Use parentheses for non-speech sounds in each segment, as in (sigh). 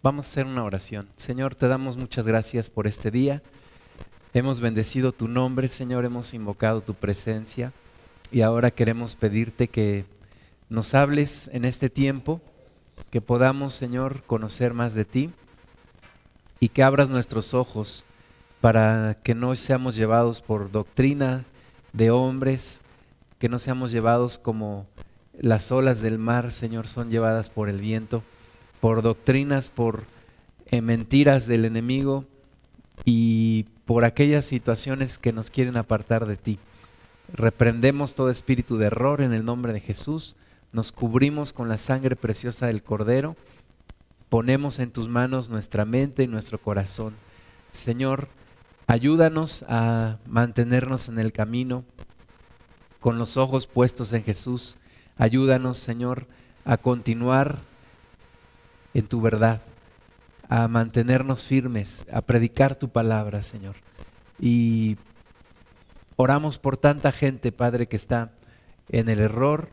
Vamos a hacer una oración. Señor, te damos muchas gracias por este día. Hemos bendecido tu nombre, Señor, hemos invocado tu presencia y ahora queremos pedirte que nos hables en este tiempo, que podamos, Señor, conocer más de ti y que abras nuestros ojos para que no seamos llevados por doctrina de hombres, que no seamos llevados como las olas del mar, Señor, son llevadas por el viento, por doctrinas, por eh, mentiras del enemigo y por aquellas situaciones que nos quieren apartar de ti. Reprendemos todo espíritu de error en el nombre de Jesús, nos cubrimos con la sangre preciosa del Cordero, ponemos en tus manos nuestra mente y nuestro corazón. Señor, ayúdanos a mantenernos en el camino con los ojos puestos en Jesús Ayúdanos, Señor, a continuar en tu verdad, a mantenernos firmes, a predicar tu palabra, Señor. Y oramos por tanta gente, Padre, que está en el error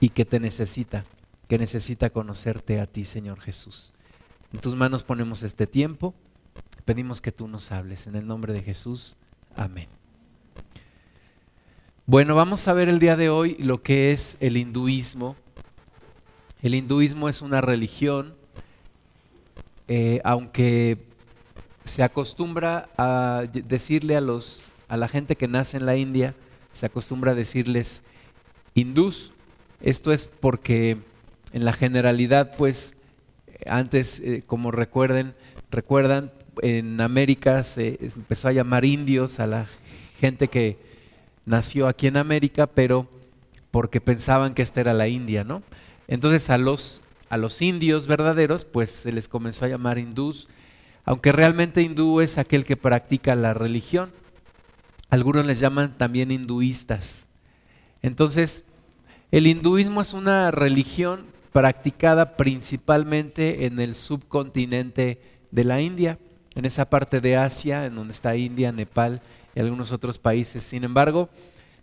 y que te necesita, que necesita conocerte a ti, Señor Jesús. En tus manos ponemos este tiempo, pedimos que tú nos hables. En el nombre de Jesús, amén. Bueno, vamos a ver el día de hoy lo que es el hinduismo. El hinduismo es una religión, eh, aunque se acostumbra a decirle a, los, a la gente que nace en la India, se acostumbra a decirles hindús. Esto es porque en la generalidad, pues, antes, eh, como recuerden, recuerdan, en América se empezó a llamar indios a la gente que nació aquí en América, pero porque pensaban que esta era la India, ¿no? Entonces a los, a los indios verdaderos, pues se les comenzó a llamar hindús, aunque realmente hindú es aquel que practica la religión. Algunos les llaman también hinduistas. Entonces, el hinduismo es una religión practicada principalmente en el subcontinente de la India, en esa parte de Asia, en donde está India, Nepal y algunos otros países. Sin embargo,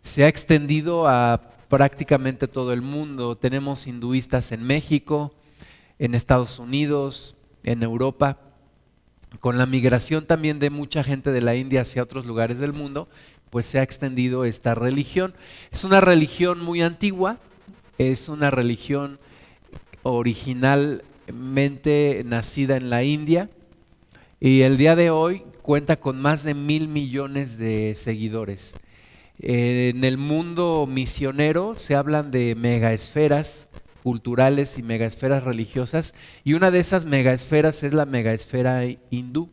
se ha extendido a prácticamente todo el mundo. Tenemos hinduistas en México, en Estados Unidos, en Europa. Con la migración también de mucha gente de la India hacia otros lugares del mundo, pues se ha extendido esta religión. Es una religión muy antigua, es una religión originalmente nacida en la India y el día de hoy cuenta con más de mil millones de seguidores. En el mundo misionero se hablan de megaesferas culturales y megaesferas religiosas y una de esas megaesferas es la megaesfera hindú,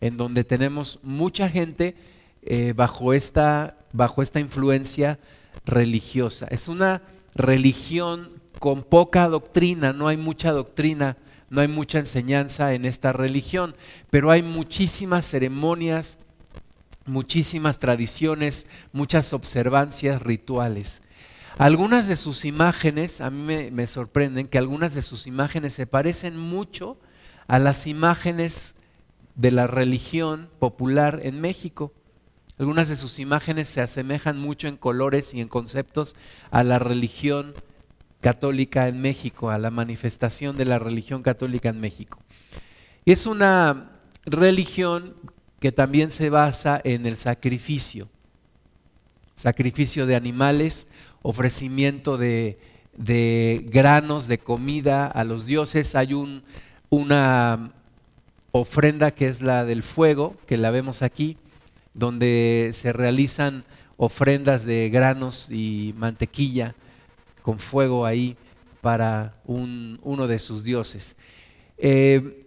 en donde tenemos mucha gente eh, bajo, esta, bajo esta influencia religiosa. Es una religión con poca doctrina, no hay mucha doctrina no hay mucha enseñanza en esta religión, pero hay muchísimas ceremonias, muchísimas tradiciones, muchas observancias rituales. Algunas de sus imágenes, a mí me, sorprenden que algunas de sus imágenes se parecen mucho a las imágenes de la religión popular en México. Algunas de sus imágenes se asemejan mucho en colores y en conceptos a la religión católica en México, a la manifestación de la religión católica en México. Es una religión que también se basa en el sacrificio, sacrificio de animales, ofrecimiento de, granos, de comida a los dioses. Hay un, una ofrenda que es la del fuego, que la vemos aquí, donde se realizan ofrendas de granos y mantequilla con fuego ahí para uno de sus dioses. Eh,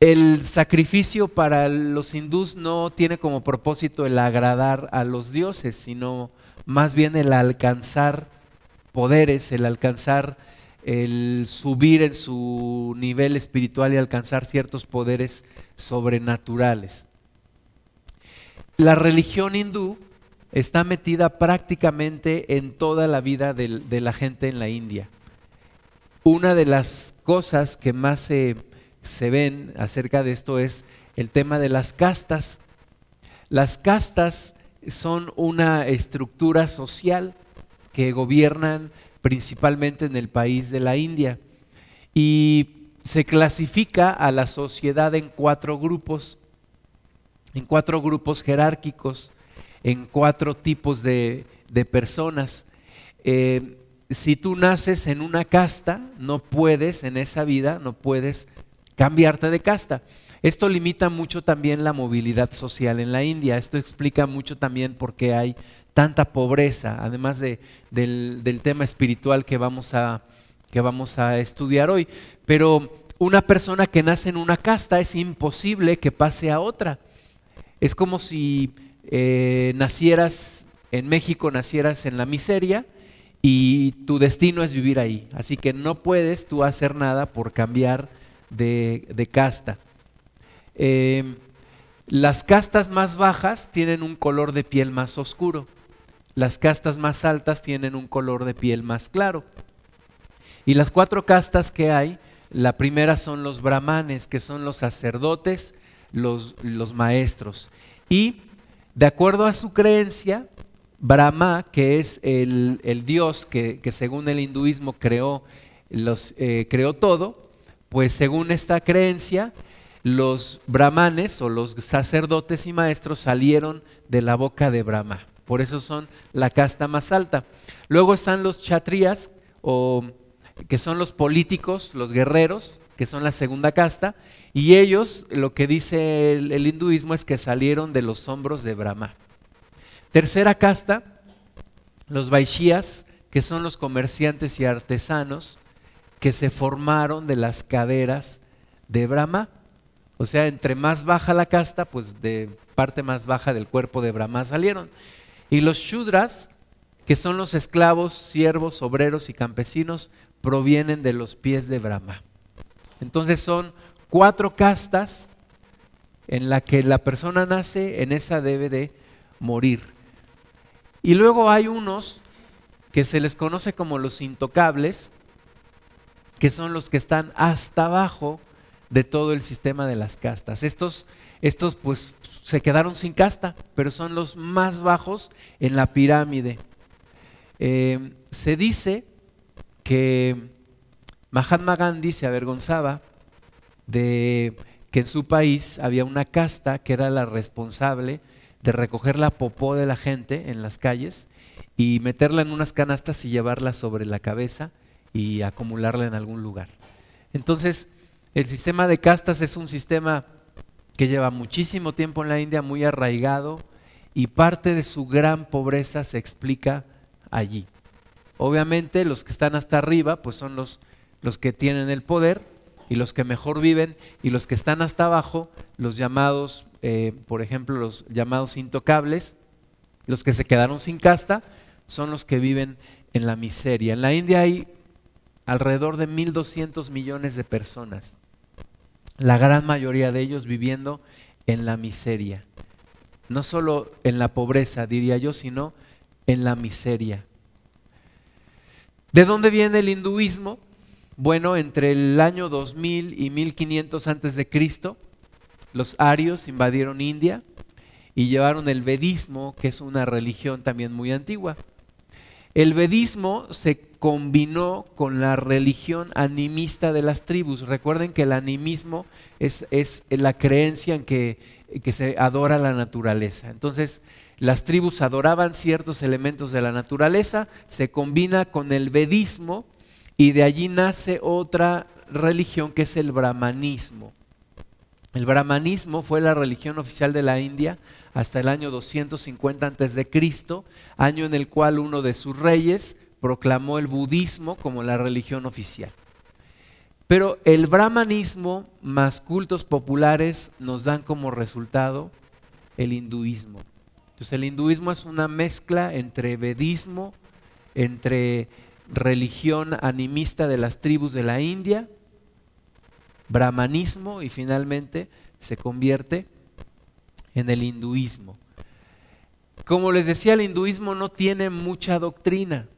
el sacrificio para los hindús no tiene como propósito el agradar a los dioses, sino más bien el alcanzar poderes, el alcanzar, el subir en su nivel espiritual y alcanzar ciertos poderes sobrenaturales. La religión hindú está metida prácticamente en toda la vida de, la gente en la India. Una de las cosas que más se, se ven acerca de esto es el tema de las castas. Las castas son una estructura social que gobiernan principalmente en el país de la India. Y se clasifica a la sociedad en cuatro grupos, en cuatro grupos jerárquicos, en cuatro tipos de, personas. Eh, si tú naces en una casta, no puedes en esa vida, no puedes cambiarte de casta. Esto limita mucho también la movilidad social en la India. Esto explica mucho también por qué hay tanta pobreza, además de, del, tema espiritual que vamos, a, que vamos a estudiar hoy. Pero una persona que nace en una casta es imposible que pase a otra. Es como si eh, nacieras en México, nacieras en la miseria y tu destino es vivir ahí. Así que no puedes tú hacer nada por cambiar de, casta. Eh, las castas más bajas tienen un color de piel más oscuro. Las castas más altas tienen un color de piel más claro. Y las cuatro castas que hay, la primera son los brahmanes, que son los sacerdotes, los, los maestros. Y de acuerdo a su creencia, Brahma, que es el, dios que, según el hinduismo creó, los, eh, creó todo, pues según esta creencia, los brahmanes o los sacerdotes y maestros salieron de la boca de Brahma. Por eso son la casta más alta. Luego están los chatrías, o, que son los políticos, los guerreros, que son la segunda casta. Y ellos, lo que dice el, hinduismo es que salieron de los hombros de Brahma. Tercera casta, los vaishías, que son los comerciantes y artesanos que se formaron de las caderas de Brahma. O sea, entre más baja la casta, pues de parte más baja del cuerpo de Brahma salieron. Y los Shudras, que son los esclavos, siervos, obreros y campesinos, provienen de los pies de Brahma. Entonces son cuatro castas en la que la persona nace, en esa debe de morir. Y luego hay unos que se les conoce como los intocables, que son los que están hasta abajo de todo el sistema de las castas. Estos, estos pues se quedaron sin casta, pero son los más bajos en la pirámide. Eh, se dice que Mahatma Gandhi se avergonzaba de que en su país había una casta que era la responsable de recoger la popó de la gente en las calles y meterla en unas canastas y llevarla sobre la cabeza y acumularla en algún lugar. Entonces, el sistema de castas es un sistema que lleva muchísimo tiempo en la India, muy arraigado, y parte de su gran pobreza se explica allí. Obviamente los que están hasta arriba, pues son los, los que tienen el poder y los que mejor viven, y los que están hasta abajo, los llamados, eh, por ejemplo, los llamados intocables, los que se quedaron sin casta, son los que viven en la miseria. En la India hay alrededor de 1.200 millones de personas, la gran mayoría de ellos viviendo en la miseria. No solo en la pobreza, diría yo, sino en la miseria. ¿De dónde viene el hinduismo? Bueno, entre el año 2000 y 1500 antes de Cristo, los arios invadieron India y llevaron el vedismo, que es una religión también muy antigua. El vedismo se combinó con la religión animista de las tribus. Recuerden que el animismo es, la creencia en que, que se adora la naturaleza. Entonces, las tribus adoraban ciertos elementos de la naturaleza, se combina con el vedismo y de allí nace otra religión que es el brahmanismo. El brahmanismo fue la religión oficial de la India hasta el año 250 a.C., año en el cual uno de sus reyes proclamó el budismo como la religión oficial. Pero el brahmanismo más cultos populares nos dan como resultado el hinduismo. Entonces el hinduismo es una mezcla entre vedismo, entre religión animista de las tribus de la India brahmanismo y finalmente se convierte en el hinduismo. Como les decía, el hinduismo no tiene mucha doctrina,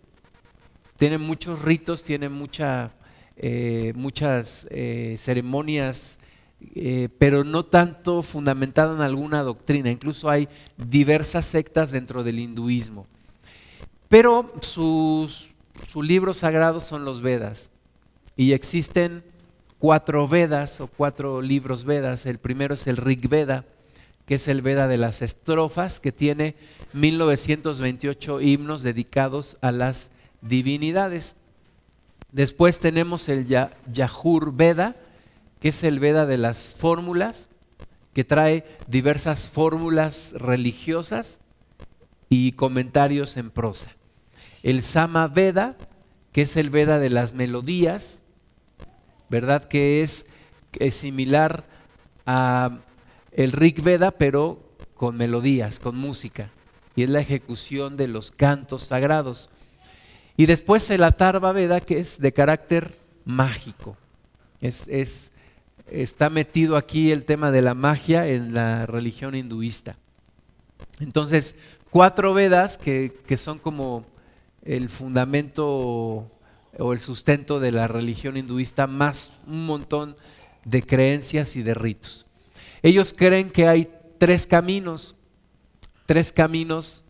tiene muchos ritos, tiene eh, muchas eh, ceremonias, eh, pero no tanto fundamentado en alguna doctrina. Incluso hay diversas sectas dentro del hinduismo. Pero sus, sus libros sagrados son los Vedas y existen cuatro Vedas o cuatro libros Vedas. El primero es el Rig Veda, que es el Veda de las estrofas, que tiene 1928 himnos dedicados a las divinidades. Después tenemos el Yajur Veda, que es el Veda de las fórmulas, que trae diversas fórmulas religiosas y comentarios en prosa. El Sama Veda, que es el Veda de las melodías, ¿verdad? Que es, similar a el Rig Veda, pero con melodías, con música. Y es la ejecución de los cantos sagrados. Y después el Atarva Veda, que es de carácter mágico. Es, es, está metido aquí el tema de la magia en la religión hinduista. Entonces, cuatro Vedas que, que son como el fundamento o el sustento de la religión hinduista, más un montón de creencias y de ritos. Ellos creen que hay tres caminos, tres caminos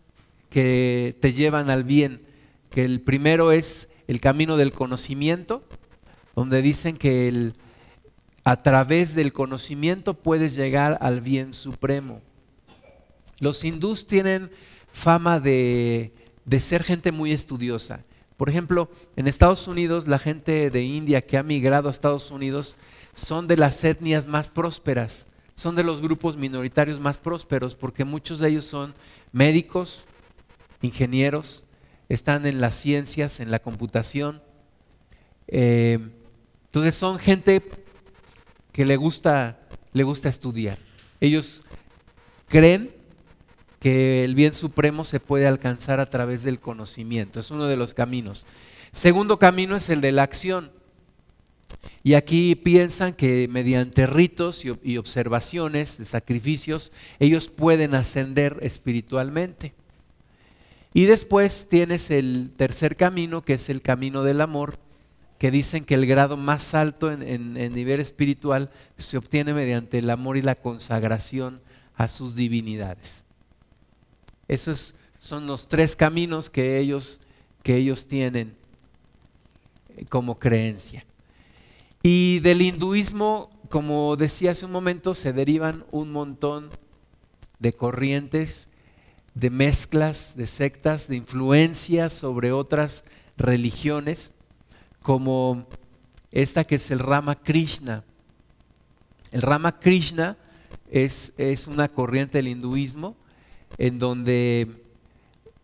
que te llevan al bien, que el primero es el camino del conocimiento, donde dicen que el, a través del conocimiento puedes llegar al bien supremo. Los hindús tienen fama de, de ser gente muy estudiosa. Por ejemplo, en Estados Unidos, la gente de India que ha migrado a Estados Unidos son de las etnias más prósperas, son de los grupos minoritarios más prósperos, porque muchos de ellos son médicos, ingenieros, están en las ciencias, en la computación. Eh, entonces son gente que le gusta, le gusta estudiar. Ellos creen que el bien supremo se puede alcanzar a través del conocimiento. Es uno de los caminos. Segundo camino es el de la acción. Y aquí piensan que mediante ritos y observaciones de sacrificios, ellos pueden ascender espiritualmente. Y después tienes el tercer camino, que es el camino del amor, que dicen que el grado más alto en, nivel espiritual se obtiene mediante el amor y la consagración a sus divinidades. Esos son los tres caminos que ellos, que ellos tienen eh, como creencia. Y del hinduismo, como decía hace un momento, se derivan un montón de corrientes, de mezclas, de sectas, de influencias sobre otras religiones, como esta que es el Rama Krishna. El Rama Krishna es, es una corriente del hinduismo en donde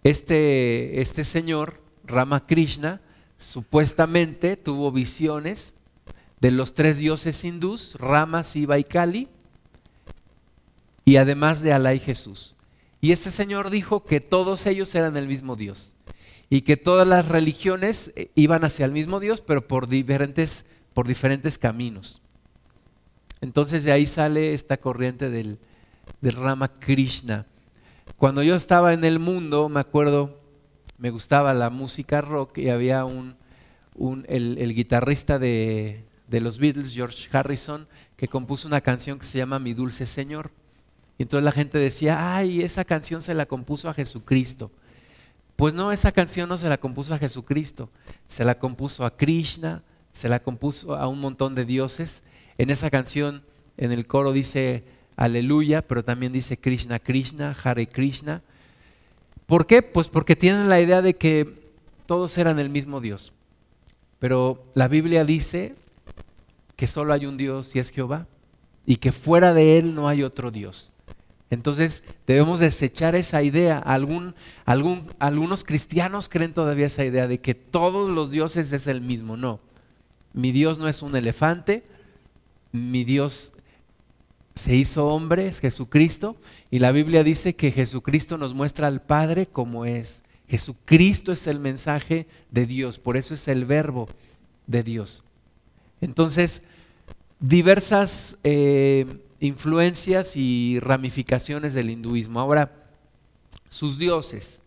este, este señor, Ramakrishna, supuestamente tuvo visiones de los tres dioses hindús, Rama, Siva y Kali, y además de Alá y Jesús. Y este señor dijo que todos ellos eran el mismo Dios y que todas las religiones eh, iban hacia el mismo Dios, pero por diferentes, por diferentes caminos. Entonces de ahí sale esta corriente del, del Rama Krishna. Cuando yo estaba en el mundo, me acuerdo, me gustaba la música rock y había un, el, guitarrista de, de, los Beatles, George Harrison, que compuso una canción que se llama Mi Dulce Señor. Y entonces la gente decía, ay, esa canción se la compuso a Jesucristo. Pues no, esa canción no se la compuso a Jesucristo, se la compuso a Krishna, se la compuso a un montón de dioses. En esa canción, en el coro dice, aleluya, pero también dice Krishna, Krishna, Hare Krishna. ¿Por qué? Pues porque tienen la idea de que todos eran el mismo Dios. Pero la Biblia dice que solo hay un Dios y es Jehová, y que fuera de Él no hay otro Dios. Entonces debemos desechar esa idea. Algunos cristianos creen todavía esa idea de que todos los dioses es el mismo. No, mi Dios no es un elefante, mi Dios se hizo hombre, es Jesucristo, y la Biblia dice que Jesucristo nos muestra al Padre como es. Jesucristo es el mensaje de Dios, por eso es el verbo de Dios. Entonces, diversas eh, influencias y ramificaciones del hinduismo. Ahora, sus dioses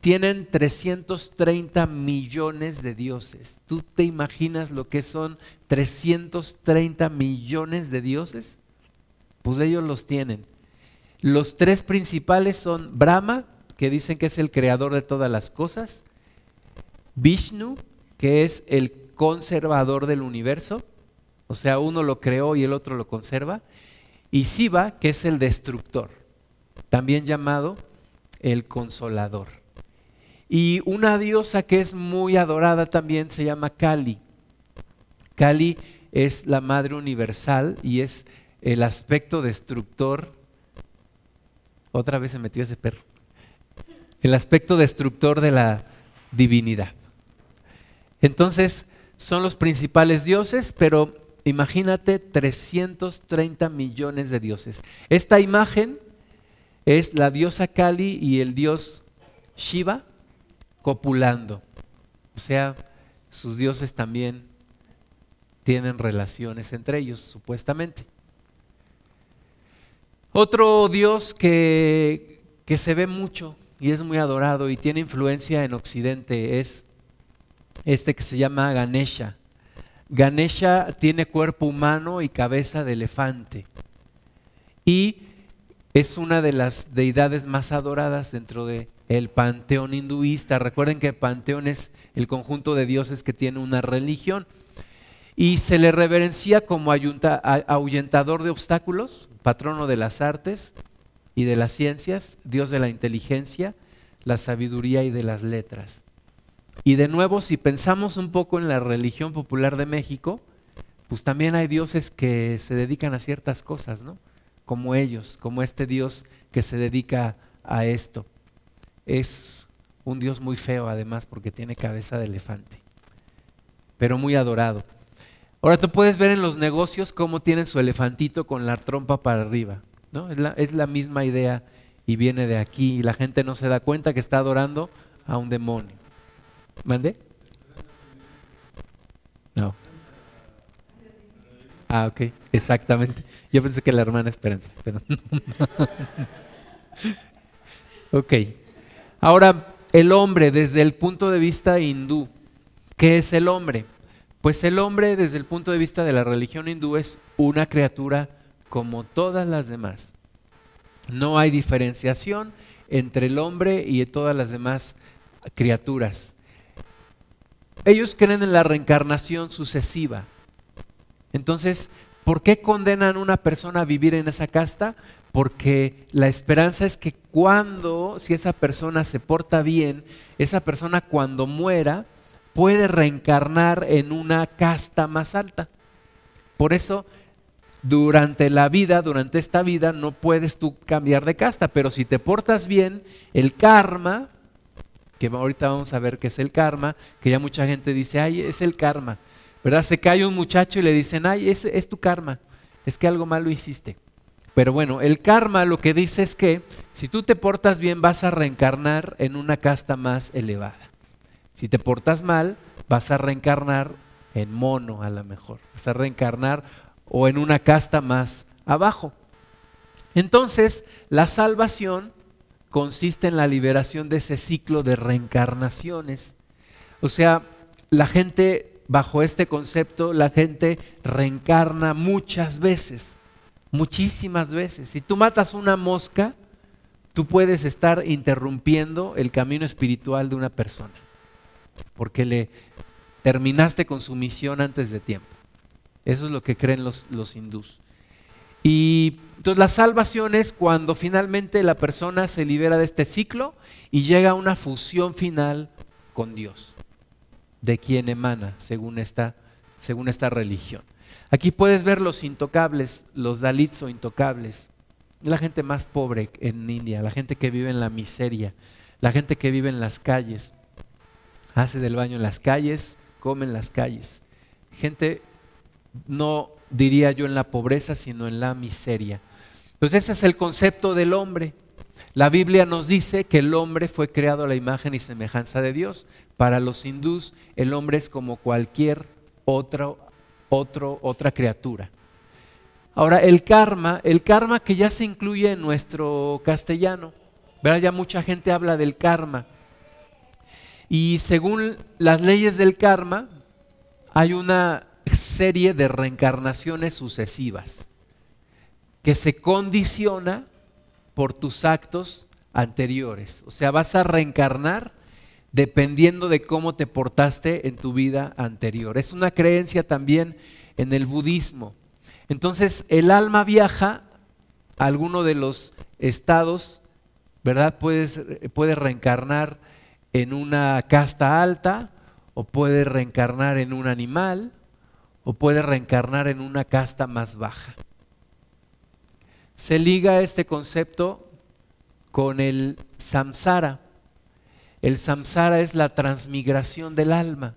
tienen 330 millones de dioses. ¿Tú te imaginas lo que son 330 millones de dioses? Pues ellos los tienen. Los tres principales son Brahma, que dicen que es el creador de todas las cosas, Vishnu, que es el conservador del universo, o sea, uno lo creó y el otro lo conserva, y Siva, que es el destructor, también llamado el consolador. Y una diosa que es muy adorada también se llama Kali. Kali es la madre universal y es el aspecto destructor. Otra vez se metió ese perro. El aspecto destructor de la divinidad. Entonces, son los principales dioses, pero imagínate 330 millones de dioses. Esta imagen es la diosa Kali y el dios Shiva copulando. O sea, sus dioses también tienen relaciones entre ellos, supuestamente. Otro dios que, que se ve mucho y es muy adorado y tiene influencia en Occidente es este que se llama Ganesha. Ganesha tiene cuerpo humano y cabeza de elefante. Y es una de las deidades más adoradas dentro del el panteón hinduista. Recuerden que el panteón es el conjunto de dioses que tiene una religión. Y se le reverencia como ahuyentador de obstáculos, patrono de las artes y de las ciencias, dios de la inteligencia, la sabiduría y de las letras. Y de nuevo, si pensamos un poco en la religión popular de México, pues también hay dioses que se dedican a ciertas cosas, ¿no? Como ellos, como este dios que se dedica a esto. Es un dios muy feo además porque tiene cabeza de elefante, pero muy adorado. Ahora tú puedes ver en los negocios cómo tienen su elefantito con la trompa para arriba, ¿no? Es la, es la misma idea y viene de aquí y la gente no se da cuenta que está adorando a un demonio. ¿Mande? No. Ah, ok, exactamente. Yo pensé que la hermana Esperanza, pero (laughs) ok. Ahora, el hombre desde el punto de vista hindú. ¿Qué es el hombre? Pues el hombre desde el punto de vista de la religión hindú es una criatura como todas las demás. No hay diferenciación entre el hombre y todas las demás criaturas. Ellos creen en la reencarnación sucesiva. Entonces, ¿por qué condenan a una persona a vivir en esa casta? Porque la esperanza es que cuando, si esa persona se porta bien, esa persona cuando muera puede reencarnar en una casta más alta. Por eso, durante la vida, durante esta vida, no puedes tú cambiar de casta, pero si te portas bien, el karma que ahorita vamos a ver qué es el karma, que ya mucha gente dice, ay, es el karma, ¿verdad? Se cae un muchacho y le dicen, ay, es, es tu karma, es que algo malo hiciste. Pero bueno, el karma lo que dice es que si tú te portas bien vas a reencarnar en una casta más elevada. Si te portas mal, vas a reencarnar en mono a lo mejor, vas a reencarnar o en una casta más abajo. Entonces, la salvación consiste en la liberación de ese ciclo de reencarnaciones. O sea, la gente, bajo este concepto, la gente reencarna muchas veces, muchísimas veces. Si tú matas una mosca, tú puedes estar interrumpiendo el camino espiritual de una persona, porque le terminaste con su misión antes de tiempo. Eso es lo que creen los, los hindús. Y entonces la salvación es cuando finalmente la persona se libera de este ciclo y llega a una fusión final con Dios, de quien emana según esta, según esta religión. Aquí puedes ver los intocables, los dalits o intocables, la gente más pobre en India, la gente que vive en la miseria, la gente que vive en las calles, hace del baño en las calles, come en las calles, gente no diría yo en la pobreza, sino en la miseria. Entonces ese es el concepto del hombre. La Biblia nos dice que el hombre fue creado a la imagen y semejanza de Dios. Para los hindús el hombre es como cualquier otro, otro, otra criatura. Ahora, el karma, el karma que ya se incluye en nuestro castellano, ¿verdad? Ya mucha gente habla del karma. Y según las leyes del karma, hay una serie de reencarnaciones sucesivas que se condiciona por tus actos anteriores. O sea, vas a reencarnar dependiendo de cómo te portaste en tu vida anterior. Es una creencia también en el budismo. Entonces el alma viaja a alguno de los estados, ¿verdad? puede reencarnar en una casta alta o puede reencarnar en un animal o puede reencarnar en una casta más baja. Se liga este concepto con el samsara. El samsara es la transmigración del alma.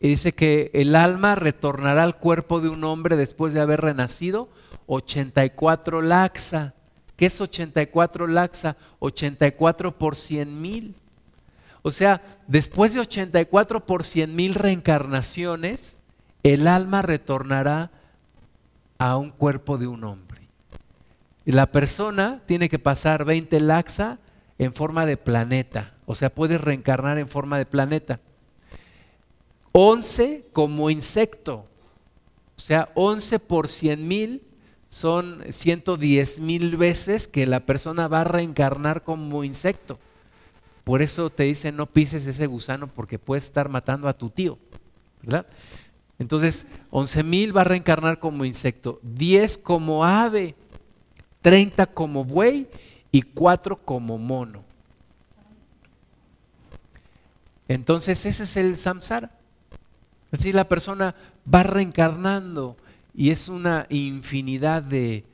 dice que el alma retornará al cuerpo de un hombre después de haber renacido 84 laxa. ¿Qué es 84 laxa? 84 por 100 mil. O sea, después de 84 por 100 mil reencarnaciones, el alma retornará a un cuerpo de un hombre. Y la persona tiene que pasar 20 laxa en forma de planeta, o sea, puede reencarnar en forma de planeta. 11 como insecto, o sea, 11 por 100 mil son 110 mil veces que la persona va a reencarnar como insecto. Por eso te dicen no pises ese gusano porque puede estar matando a tu tío, ¿verdad? Entonces, 11 mil va a reencarnar como insecto, 10 como ave, 30 como buey y 4 como mono. Entonces, ese es el samsara. Es decir, la persona va reencarnando y es una infinidad de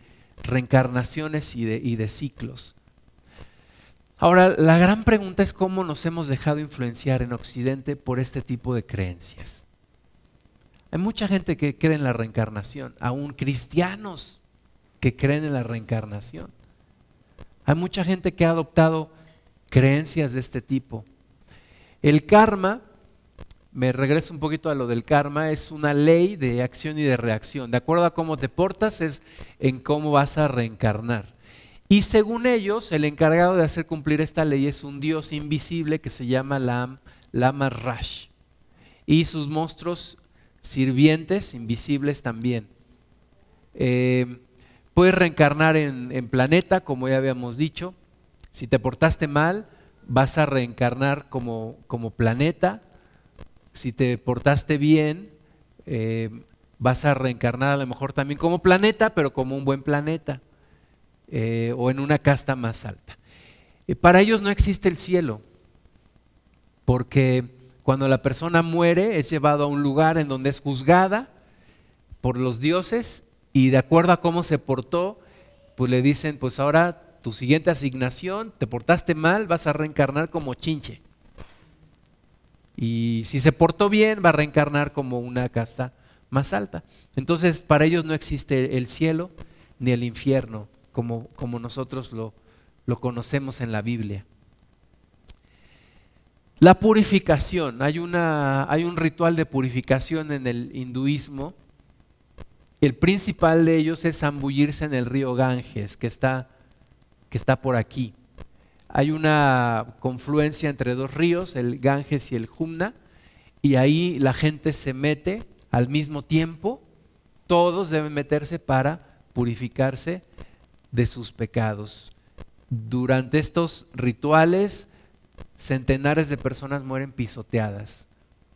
reencarnaciones y de, ciclos. Ahora, la gran pregunta es cómo nos hemos dejado influenciar en Occidente por este tipo de creencias. Hay mucha gente que cree en la reencarnación, aún cristianos que creen en la reencarnación. Hay mucha gente que ha adoptado creencias de este tipo. El karma, me regreso un poquito a lo del karma, es una ley de acción y de reacción. De acuerdo a cómo te portas es en cómo vas a reencarnar. Y según ellos, el encargado de hacer cumplir esta ley es un dios invisible que se llama Lam, Lama Rash. Y sus monstruos sirvientes invisibles también. Eh, puedes reencarnar en, planeta, como ya habíamos dicho. Si te portaste mal, vas a reencarnar como, como planeta. Si te portaste bien, eh, vas a reencarnar a lo mejor también como planeta, pero como un buen planeta. Eh, o en una casta más alta. para ellos no existe el cielo, porque cuando la persona muere es llevado a un lugar en donde es juzgada por los dioses y de acuerdo a cómo se portó, pues le dicen, pues ahora tu siguiente asignación, te portaste mal, vas a reencarnar como chinche. Y si se portó bien, va a reencarnar como una casta más alta. Entonces, para ellos no existe el cielo ni el infierno, como, nosotros lo, lo conocemos en la Biblia. La purificación, hay, una, hay un ritual de purificación en el hinduismo. El principal de ellos es zambullirse en el río Ganges, que está, que está por aquí. Hay una confluencia entre dos ríos, el Ganges y el Jumna, y ahí la gente se mete al mismo tiempo. Todos deben meterse para purificarse de sus pecados. Durante estos rituales, centenares de personas mueren pisoteadas,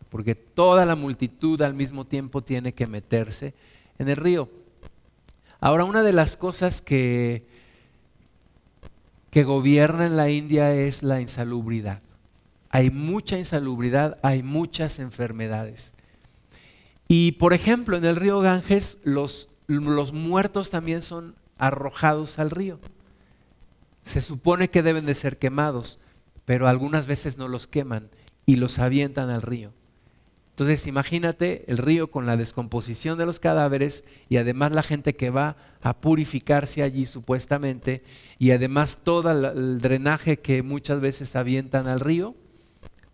porque toda la multitud al mismo tiempo tiene que meterse en el río. Ahora, una de las cosas que, que gobierna en la India es la insalubridad. Hay mucha insalubridad, hay muchas enfermedades. Y por ejemplo, en el río Ganges los, los muertos también son arrojados al río. Se supone que deben de ser quemados, pero algunas veces no los queman y los avientan al río. Entonces imagínate el río con la descomposición de los cadáveres y además la gente que va a purificarse allí supuestamente y además todo el drenaje que muchas veces avientan al río,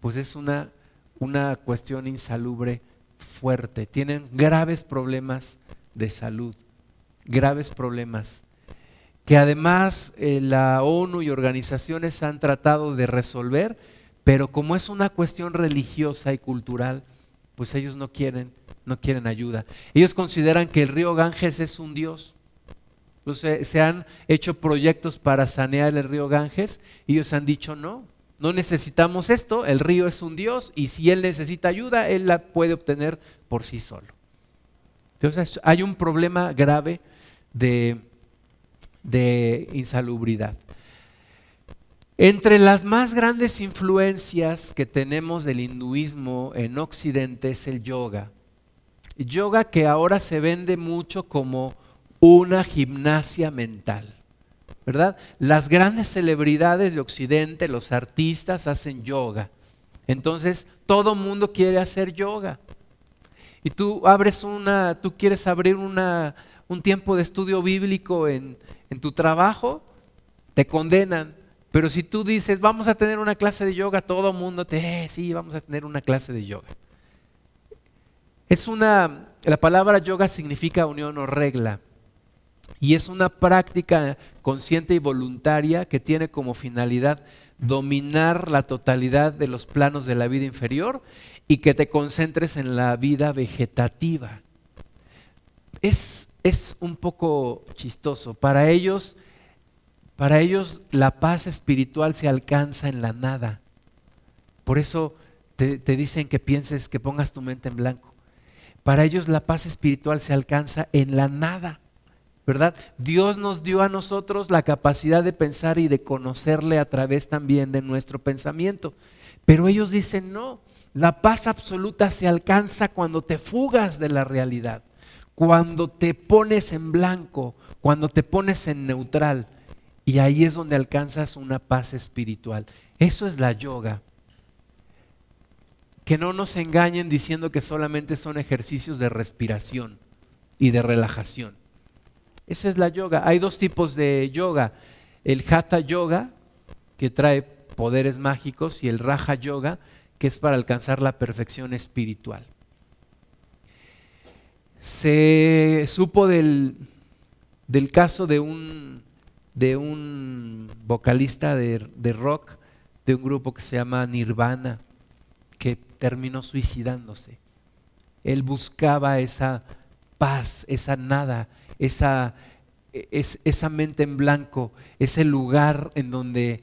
pues es una, una cuestión insalubre fuerte. Tienen graves problemas de salud graves problemas que además eh, la ONU y organizaciones han tratado de resolver, pero como es una cuestión religiosa y cultural, pues ellos no quieren, no quieren ayuda. Ellos consideran que el río Ganges es un dios. se han hecho proyectos para sanear el río Ganges y ellos han dicho no, no necesitamos esto, el río es un dios y si él necesita ayuda, él la puede obtener por sí solo. Entonces hay un problema grave de, de insalubridad. Entre las más grandes influencias que tenemos del hinduismo en Occidente es el yoga. Yoga que ahora se vende mucho como una gimnasia mental. ¿Verdad? Las grandes celebridades de Occidente, los artistas, hacen yoga. Entonces, todo mundo quiere hacer yoga. Y tú abres una, tú quieres abrir una, un tiempo de estudio bíblico en, en tu trabajo, te condenan pero si tú dices, vamos a tener una clase de yoga, todo el mundo te, eh, sí, vamos a tener una clase de yoga. Es una, la palabra yoga significa unión o regla. Y es una práctica consciente y voluntaria que tiene como finalidad dominar la totalidad de los planos de la vida inferior y que te concentres en la vida vegetativa. Es, es un poco chistoso. Para ellos para ellos la paz espiritual se alcanza en la nada. Por eso te, dicen que pienses, que pongas tu mente en blanco. Para ellos la paz espiritual se alcanza en la nada. ¿Verdad? Dios nos dio a nosotros la capacidad de pensar y de conocerle a través también de nuestro pensamiento. Pero ellos dicen, no, la paz absoluta se alcanza cuando te fugas de la realidad, cuando te pones en blanco, cuando te pones en neutral. Y ahí es donde alcanzas una paz espiritual. Eso es la yoga. Que no nos engañen diciendo que solamente son ejercicios de respiración y de relajación. Esa es la yoga. Hay dos tipos de yoga. El hatha yoga, que trae poderes mágicos, y el raja yoga, que es para alcanzar la perfección espiritual. Se supo del, del caso de un de un vocalista de, rock de un grupo que se llama Nirvana, que terminó suicidándose. Él buscaba esa paz, esa nada, esa, esa mente en blanco, ese lugar en donde,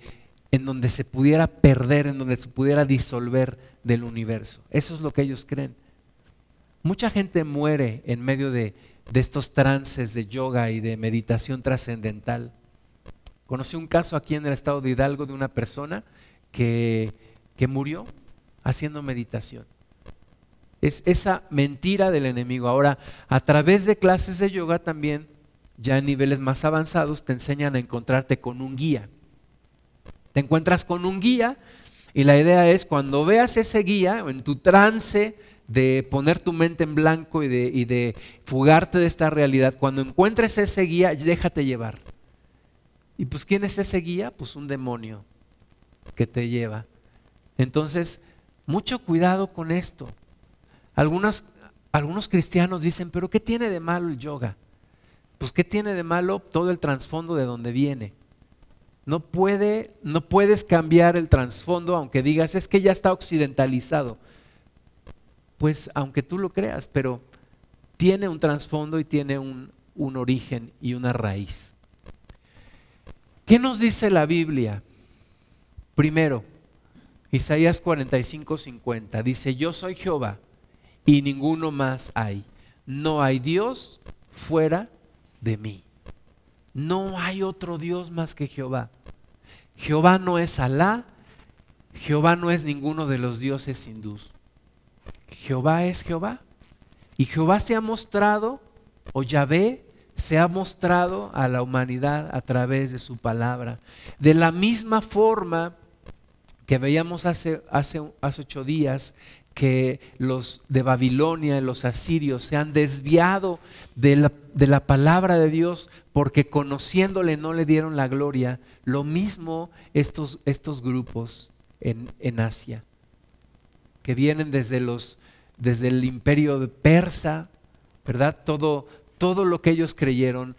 en donde se pudiera perder, en donde se pudiera disolver del universo. Eso es lo que ellos creen. Mucha gente muere en medio de, de estos trances de yoga y de meditación trascendental. Conocí un caso aquí en el estado de Hidalgo de una persona que, que murió haciendo meditación. Es esa mentira del enemigo. Ahora, a través de clases de yoga también, ya en niveles más avanzados, te enseñan a encontrarte con un guía. Te encuentras con un guía y la idea es cuando veas ese guía en tu trance de poner tu mente en blanco y de, y de fugarte de esta realidad, cuando encuentres ese guía, déjate llevar. ¿Y pues quién es ese guía? Pues un demonio que te lleva. Entonces, mucho cuidado con esto. algunos cristianos dicen, pero ¿qué tiene de malo el yoga? Pues ¿qué tiene de malo todo el trasfondo de donde viene? No, puede, no puedes cambiar el trasfondo aunque digas, es que ya está occidentalizado. Pues aunque tú lo creas, pero tiene un trasfondo y tiene un, un origen y una raíz. ¿Qué nos dice la Biblia? Primero, Isaías 45, 50. Dice, yo soy Jehová y ninguno más hay. No hay Dios fuera de mí. No hay otro Dios más que Jehová. Jehová no es Alá, Jehová no es ninguno de los dioses hindús. Jehová es Jehová. Y Jehová se ha mostrado, o Yahvé, se ha mostrado a la humanidad a través de su palabra. De la misma forma que veíamos hace, hace, hace ocho días que los de Babilonia, los asirios, se han desviado de la, de la, palabra de Dios porque conociéndole no le dieron la gloria. Lo mismo estos, estos grupos en, en Asia, que vienen desde, los, desde el imperio persa, ¿verdad? Todo, todo lo que ellos creyeron,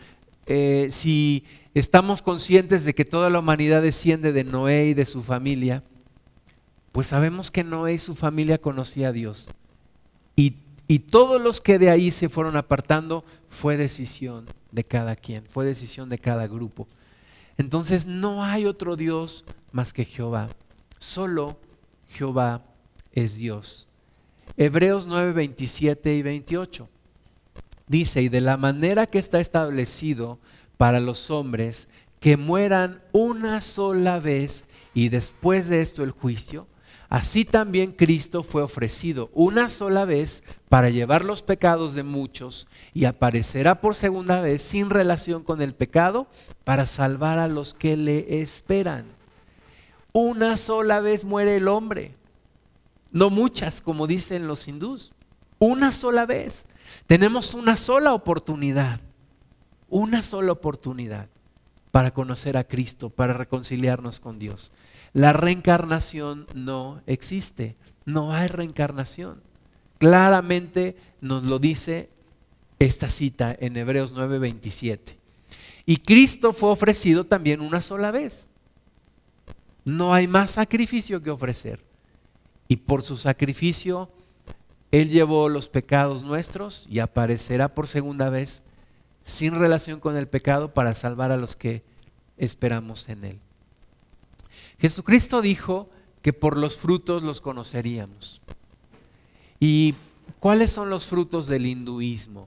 eh, si estamos conscientes de que toda la humanidad desciende de Noé y de su familia, pues sabemos que Noé y su familia conocía a Dios. Y, y todos los que de ahí se fueron apartando fue decisión de cada quien, fue decisión de cada grupo. Entonces no hay otro Dios más que Jehová. Solo Jehová es Dios. Hebreos 9, 27 y 28. Dice, y de la manera que está establecido para los hombres que mueran una sola vez y después de esto el juicio, así también Cristo fue ofrecido una sola vez para llevar los pecados de muchos y aparecerá por segunda vez sin relación con el pecado para salvar a los que le esperan. Una sola vez muere el hombre, no muchas como dicen los hindús, una sola vez. Tenemos una sola oportunidad, una sola oportunidad para conocer a Cristo, para reconciliarnos con Dios. La reencarnación no existe, no hay reencarnación. Claramente nos lo dice esta cita en Hebreos 9:27. Y Cristo fue ofrecido también una sola vez. No hay más sacrificio que ofrecer. Y por su sacrificio, Él llevó los pecados nuestros y aparecerá por segunda vez sin relación con el pecado para salvar a los que esperamos en Él. Jesucristo dijo que por los frutos los conoceríamos. ¿Y cuáles son los frutos del hinduismo?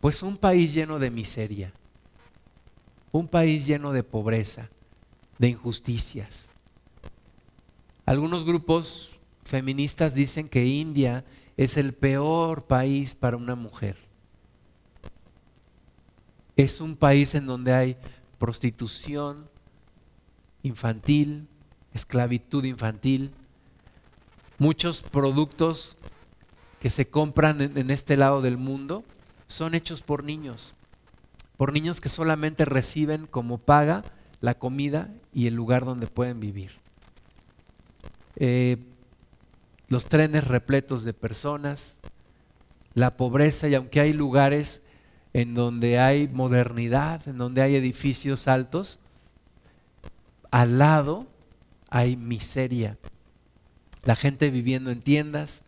Pues un país lleno de miseria, un país lleno de pobreza, de injusticias. Algunos grupos feministas dicen que India es el peor país para una mujer. Es un país en donde hay prostitución infantil, esclavitud infantil, muchos productos que se compran en, este lado del mundo son hechos por niños, por niños que solamente reciben como paga la comida y el lugar donde pueden vivir. Eh, los trenes repletos de personas, la pobreza y aunque hay lugares en donde hay modernidad, en donde hay edificios altos, al lado hay miseria. La gente viviendo en tiendas,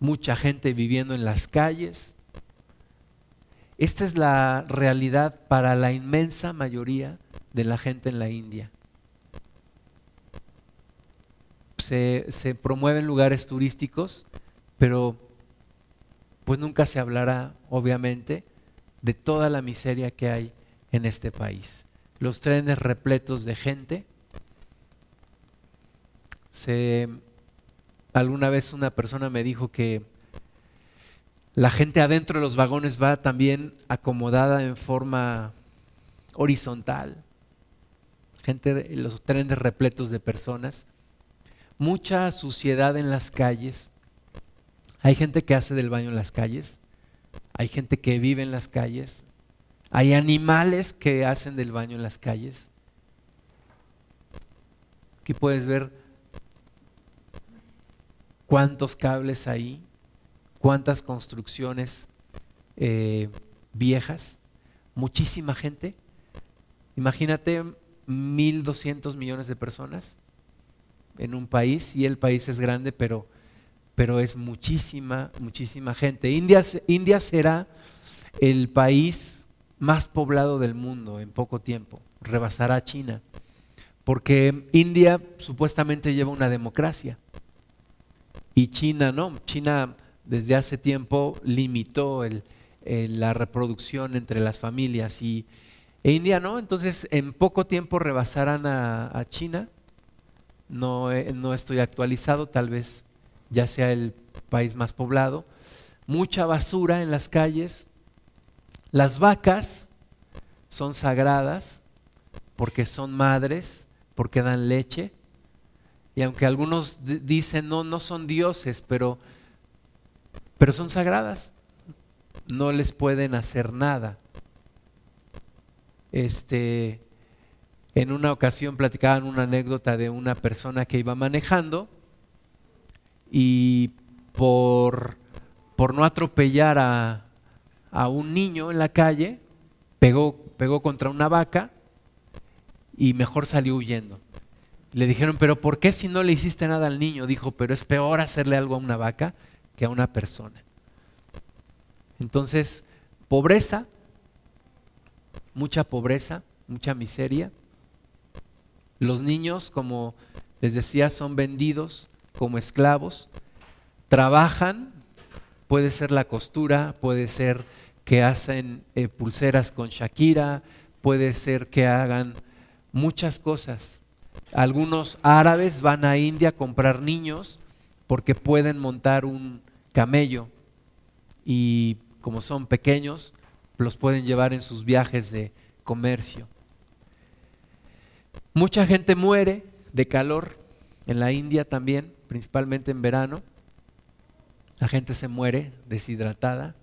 mucha gente viviendo en las calles. Esta es la realidad para la inmensa mayoría de la gente en la India. Se, promueven lugares turísticos, pero pues nunca se hablará, obviamente, de toda la miseria que hay en este país. Los trenes repletos de gente. Se, alguna vez una persona me dijo que la gente adentro de los vagones va también acomodada en forma horizontal. Gente, los trenes repletos de personas. Mucha suciedad en las calles hay gente que hace del baño en las calles, hay gente que vive en las calles, hay animales que hacen del baño en las calles. Aquí puedes ver cuántos cables hay, cuántas construcciones eh, viejas, muchísima gente. Imagínate 1.200 millones de personas en un país y el país es grande, pero pero es muchísima, muchísima gente. India, India será el país más poblado del mundo en poco tiempo, rebasará a China, porque India supuestamente lleva una democracia y China no, China desde hace tiempo limitó la reproducción entre las familias y e India no, entonces en poco tiempo rebasarán a, China, no, no estoy actualizado, tal vez ya sea el país más poblado, mucha basura en las calles. Las vacas son sagradas porque son madres, porque dan leche. Y aunque algunos dicen no, no son dioses, pero, pero son sagradas, no les pueden hacer nada. Este, en una ocasión platicaban una anécdota de una persona que iba manejando y por, por no atropellar a, a, un niño en la calle, pegó, pegó contra una vaca y mejor salió huyendo. Le dijeron, pero ¿por qué si no le hiciste nada al niño? Dijo, pero es peor hacerle algo a una vaca que a una persona. Entonces, pobreza, mucha pobreza, mucha miseria. Los niños, como les decía, son vendidos como esclavos, trabajan puede ser la costura, puede ser que hacen eh, pulseras con Shakira, puede ser que hagan muchas cosas. Algunos árabes van a India a comprar niños porque pueden montar un camello y como son pequeños, los pueden llevar en sus viajes de comercio. Mucha gente muere de calor en la India también, principalmente en verano. La gente se muere deshidratada.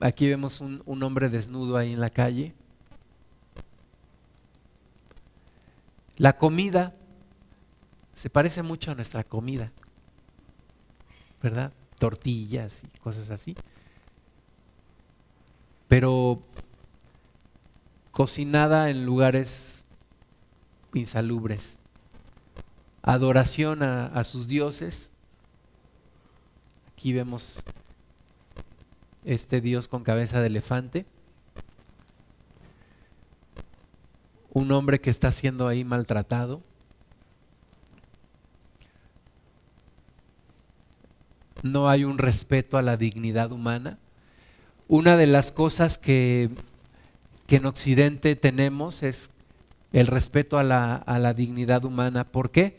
Aquí vemos un, hombre desnudo ahí en la calle. La comida se parece mucho a nuestra comida, ¿verdad? Tortillas y cosas así. Pero cocinada en lugares insalubres. Adoración a, sus dioses. Aquí vemos este dios con cabeza de elefante. Un hombre que está siendo ahí maltratado. No hay un respeto a la dignidad humana. Una de las cosas que que en Occidente tenemos es el respeto a la, a la dignidad humana. ¿Por qué?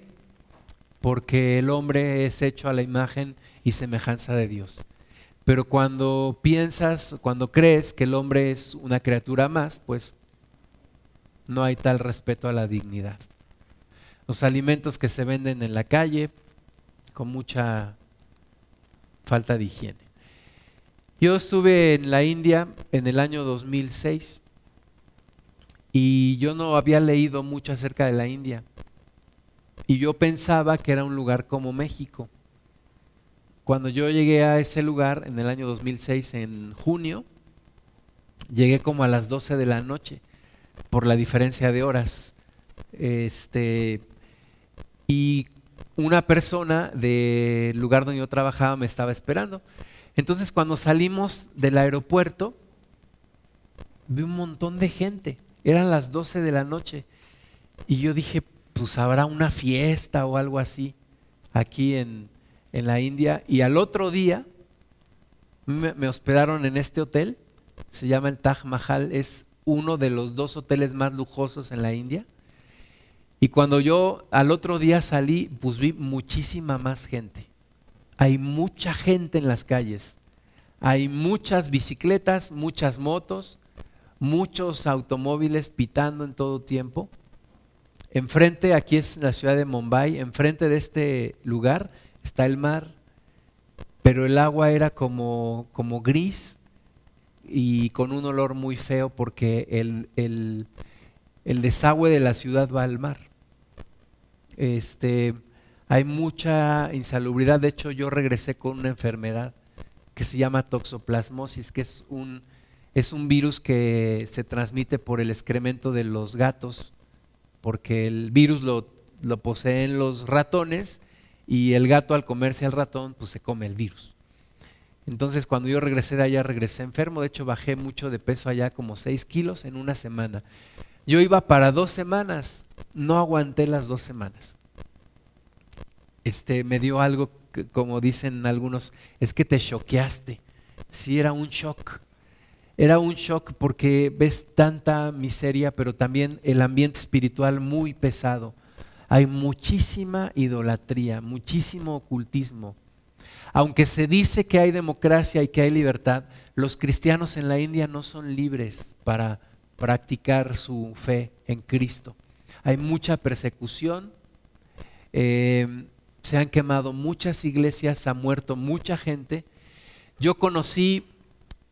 Porque el hombre es hecho a la imagen y semejanza de Dios. Pero cuando piensas, cuando crees que el hombre es una criatura más, pues no hay tal respeto a la dignidad. Los alimentos que se venden en la calle con mucha falta de higiene. Yo estuve en la India en el año 2006 y yo no había leído mucho acerca de la India. Y yo pensaba que era un lugar como México. Cuando yo llegué a ese lugar en el año 2006, en junio, llegué como a las 12 de la noche por la diferencia de horas. Este, y una persona del lugar donde yo trabajaba me estaba esperando. Entonces cuando salimos del aeropuerto, vi un montón de gente eran las 12 de la noche. Y yo dije, pues habrá una fiesta o algo así aquí en, en la India. Y al otro día me, me, hospedaron en este hotel, se llama el Taj Mahal, es uno de los dos hoteles más lujosos en la India. Y cuando yo al otro día salí, pues vi muchísima más gente. Hay mucha gente en las calles. Hay muchas bicicletas, muchas motos, muchos automóviles pitando en todo tiempo. Enfrente, aquí es la ciudad de Mumbai, enfrente de este lugar está el mar, pero el agua era como, como gris y con un olor muy feo porque el, el, el desagüe de la ciudad va al mar. Este, hay mucha insalubridad, de hecho yo regresé con una enfermedad que se llama toxoplasmosis, que es un es un virus que se transmite por el excremento de los gatos, porque el virus lo, lo poseen los ratones y el gato al comerse al ratón, pues se come el virus. Entonces cuando yo regresé de allá, regresé enfermo, de hecho bajé mucho de peso allá, como 6 kilos en una semana. Yo iba para dos semanas, no aguanté las dos semanas. Este, me dio algo, que, como dicen algunos, es que te choqueaste. Sí, era un shock era un shock porque ves tanta miseria, pero también el ambiente espiritual muy pesado. Hay muchísima idolatría, muchísimo ocultismo. Aunque se dice que hay democracia y que hay libertad, los cristianos en la India no son libres para practicar su fe en Cristo. Hay mucha persecución, eh, se han quemado muchas iglesias, ha muerto mucha gente. Yo conocí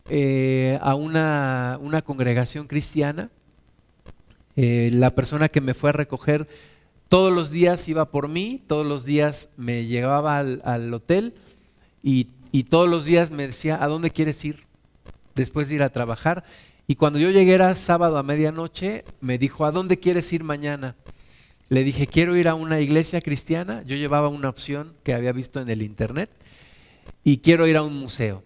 eh, a una, una, congregación cristiana. Eh, la persona que me fue a recoger todos los días iba por mí, todos los días me llevaba al, al hotel y, y, todos los días me decía, ¿a dónde quieres ir? Después de ir a trabajar. Y cuando yo llegué era sábado a medianoche, me dijo, ¿a dónde quieres ir mañana? Le dije, quiero ir a una iglesia cristiana. Yo llevaba una opción que había visto en el internet y quiero ir a un museo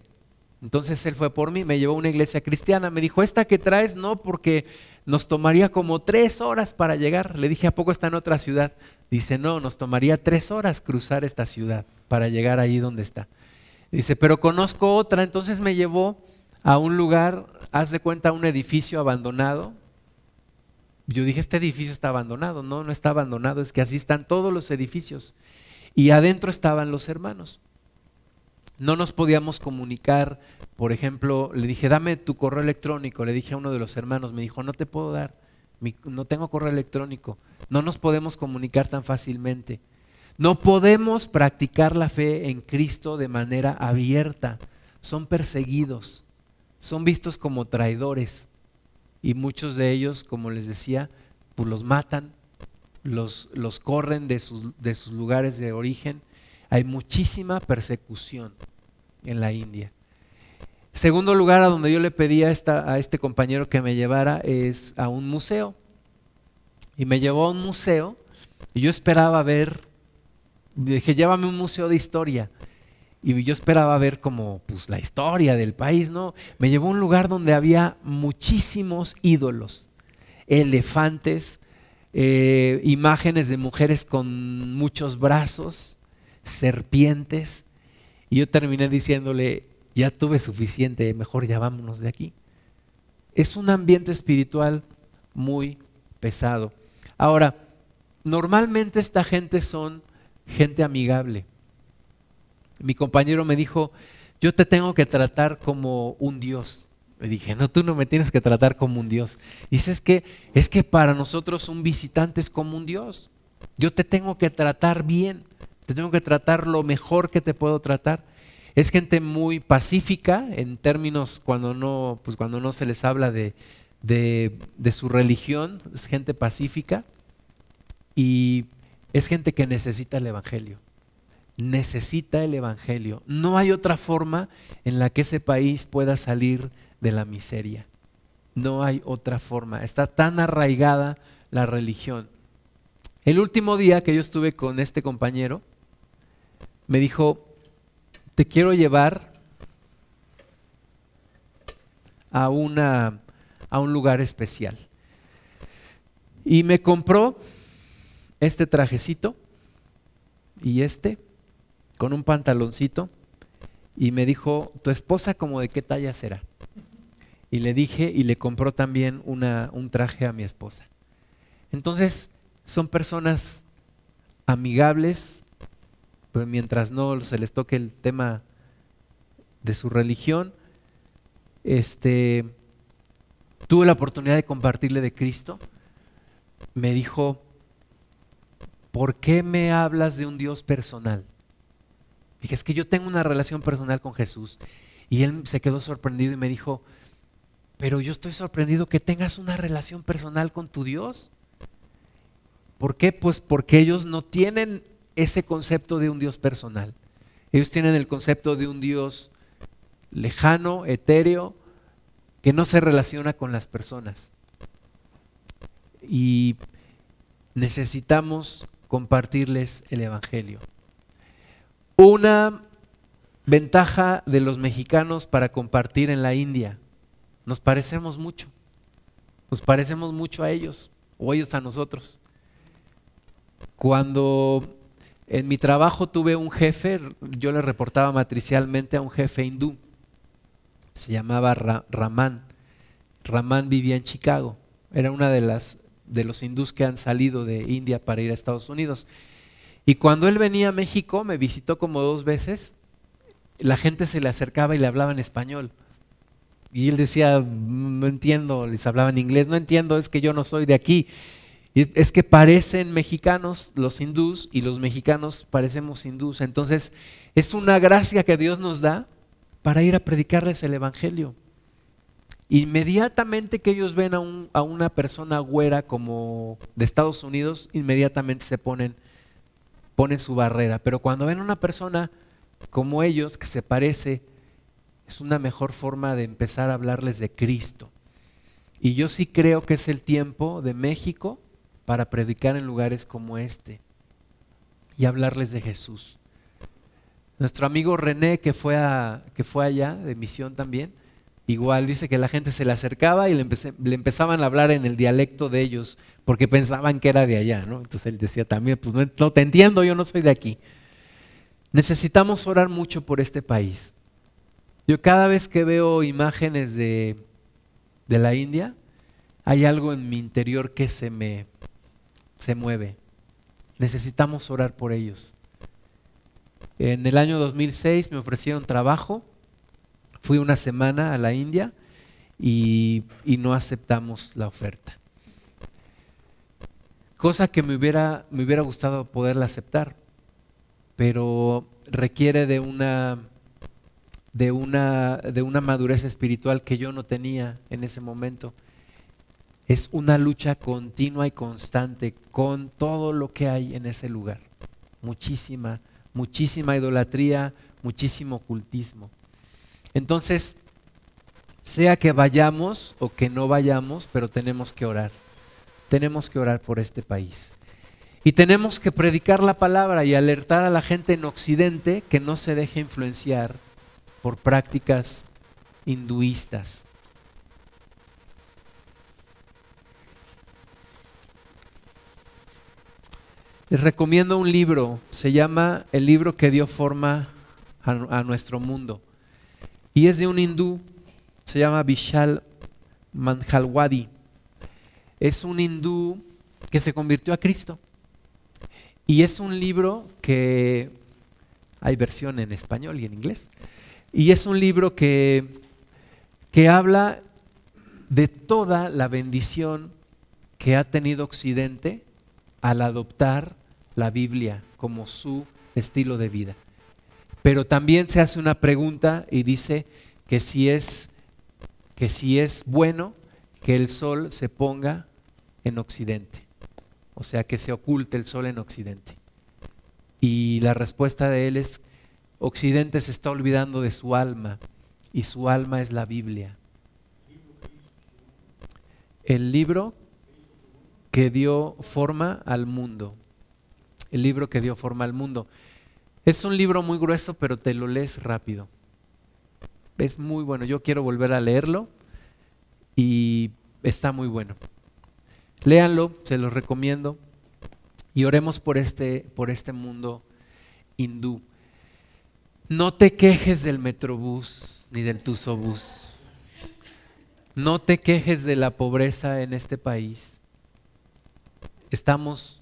Entonces él fue por mí, me llevó a una iglesia cristiana, me dijo, esta que traes no, porque nos tomaría como tres horas para llegar. Le dije, ¿a poco está en otra ciudad? Dice, no, nos tomaría tres horas cruzar esta ciudad para llegar ahí donde está. Dice, pero conozco otra, entonces me llevó a un lugar, haz de cuenta, un edificio abandonado. Yo dije, este edificio está abandonado. No, no está abandonado, es que así están todos los edificios. Y adentro estaban los hermanos. No nos podíamos comunicar, por ejemplo, le dije, dame tu correo electrónico, le dije a uno de los hermanos, me dijo, no te puedo dar, no tengo correo electrónico, no nos podemos comunicar tan fácilmente. No podemos practicar la fe en Cristo de manera abierta, son perseguidos, son vistos como traidores y muchos de ellos, como les decía, pues los matan, los, los corren de sus, de sus lugares de origen hay muchísima persecución en la India. Segundo lugar a donde yo le pedí a, este compañero que me llevara es a un museo. Y me llevó a un museo y yo esperaba ver, dije, llévame un museo de historia. Y yo esperaba ver como pues, la historia del país, ¿no? Me llevó a un lugar donde había muchísimos ídolos, elefantes, eh, imágenes de mujeres con muchos brazos, serpientes. Y yo terminé diciéndole, ya tuve suficiente, mejor ya vámonos de aquí. Es un ambiente espiritual muy pesado. Ahora, normalmente esta gente son gente amigable. Mi compañero me dijo, yo te tengo que tratar como un Dios. Le dije, no, tú no me tienes que tratar como un Dios. Dices que es que para nosotros un visitante es como un Dios. Yo te tengo que tratar bien. Te tengo que tratar lo mejor que te puedo tratar. Es gente muy pacífica en términos cuando no, pues cuando no se les habla de, de su religión, es gente pacífica y es gente que necesita el Evangelio. Necesita el Evangelio. No hay otra forma en la que ese país pueda salir de la miseria. No hay otra forma. Está tan arraigada la religión. El último día que yo estuve con este compañero, me dijo, te quiero llevar a, una, a un lugar especial. Y me compró este trajecito y este con un pantaloncito y me dijo, ¿tu esposa como de qué talla será? Y le dije y le compró también una, un traje a mi esposa. Entonces, son personas amigables, mientras no se les toque el tema de su religión, este, tuve la oportunidad de compartirle de Cristo. Me dijo, ¿por qué me hablas de un Dios personal? Dije, es que yo tengo una relación personal con Jesús. Y él se quedó sorprendido y me dijo, pero yo estoy sorprendido que tengas una relación personal con tu Dios. ¿Por qué? Pues porque ellos no tienen ese concepto de un Dios personal. Ellos tienen el concepto de un Dios lejano, etéreo, que no se relaciona con las personas. Y necesitamos compartirles el Evangelio. Una ventaja de los mexicanos para compartir en la India, nos parecemos mucho, nos parecemos mucho a ellos o ellos a nosotros. Cuando en mi trabajo tuve un jefe, yo le reportaba matricialmente a un jefe hindú, se llamaba Raman. Raman vivía en Chicago, era una de las de los hindús que han salido de India para ir a Estados Unidos. Y cuando él venía a México, me visitó como dos veces, la gente se le acercaba y le hablaba en español. Y él decía, no entiendo, les hablaba en inglés, no entiendo, es que yo no soy de aquí. Es que parecen mexicanos los hindús y los mexicanos parecemos hindús. Entonces es una gracia que Dios nos da para ir a predicarles el Evangelio. Inmediatamente que ellos ven a, una persona güera como de Estados Unidos, inmediatamente se ponen, ponen su barrera. Pero cuando ven a una persona como ellos, que se parece, es una mejor forma de empezar a hablarles de Cristo. Y yo sí creo que es el tiempo de México para predicar en lugares como este y hablarles de Jesús. Nuestro amigo René, que fue, a, que fue allá de misión también, igual dice que la gente se le acercaba y le, empezaban a hablar en el dialecto de ellos, porque pensaban que era de allá, ¿no? Entonces él decía también, pues no, no te entiendo, yo no soy de aquí. Necesitamos orar mucho por este país. Yo cada vez que veo imágenes de, de la India, hay algo en mi interior que se me se mueve. Necesitamos orar por ellos. En el año 2006 me ofrecieron trabajo, fui una semana a la India y, no aceptamos la oferta. Cosa que me hubiera, me hubiera gustado poderla aceptar, pero requiere de una, de, una, de una madurez espiritual que yo no tenía en ese momento. Es una lucha continua y constante con todo lo que hay en ese lugar. Muchísima, muchísima idolatría, muchísimo ocultismo. Entonces, sea que vayamos o que no vayamos, pero tenemos que orar. Tenemos que orar por este país. Y tenemos que predicar la palabra y alertar a la gente en Occidente que no se deje influenciar por prácticas hinduistas. Les recomiendo un libro, se llama El libro que dio forma a, nuestro mundo. Y es de un hindú, se llama Vishal Manjalwadi. Es un hindú que se convirtió a Cristo. Y es un libro que hay versión en español y en inglés. Y es un libro que, que habla de toda la bendición que ha tenido Occidente al adoptar la Biblia como su estilo de vida. Pero también se hace una pregunta y dice que si es que si es bueno que el sol se ponga en occidente. O sea, que se oculte el sol en occidente. Y la respuesta de él es occidente se está olvidando de su alma y su alma es la Biblia. El libro que dio forma al mundo el libro que dio forma al mundo. Es un libro muy grueso, pero te lo lees rápido. Es muy bueno. Yo quiero volver a leerlo y está muy bueno. Léanlo, se los recomiendo. Y oremos por este, por este mundo hindú. No te quejes del metrobús ni del tusobús. No te quejes de la pobreza en este país. Estamos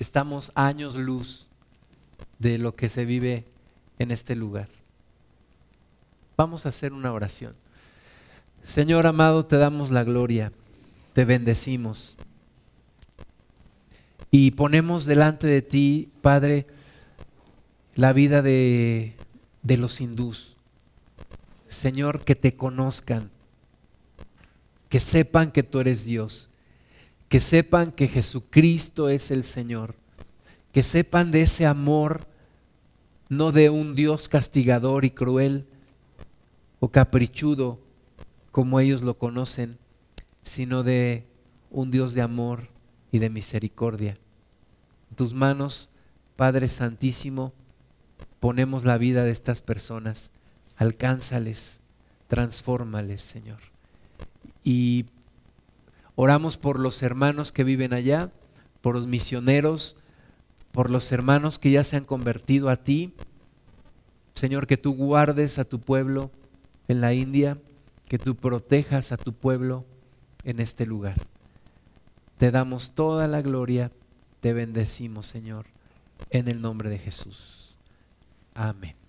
estamos años luz de lo que se vive en este lugar. Vamos a hacer una oración. Señor amado, te damos la gloria, te bendecimos y ponemos delante de ti, Padre, la vida de, de los hindús. Señor, que te conozcan, que sepan que tú eres Dios que sepan que Jesucristo es el Señor, que sepan de ese amor, no de un Dios castigador y cruel o caprichudo como ellos lo conocen, sino de un Dios de amor y de misericordia. En tus manos, Padre Santísimo, ponemos la vida de estas personas, alcánzales, transfórmales, Señor. Y Oramos por los hermanos que viven allá, por los misioneros, por los hermanos que ya se han convertido a ti. Señor, que tú guardes a tu pueblo en la India, que tú protejas a tu pueblo en este lugar. Te damos toda la gloria, te bendecimos, Señor, en el nombre de Jesús. Amén.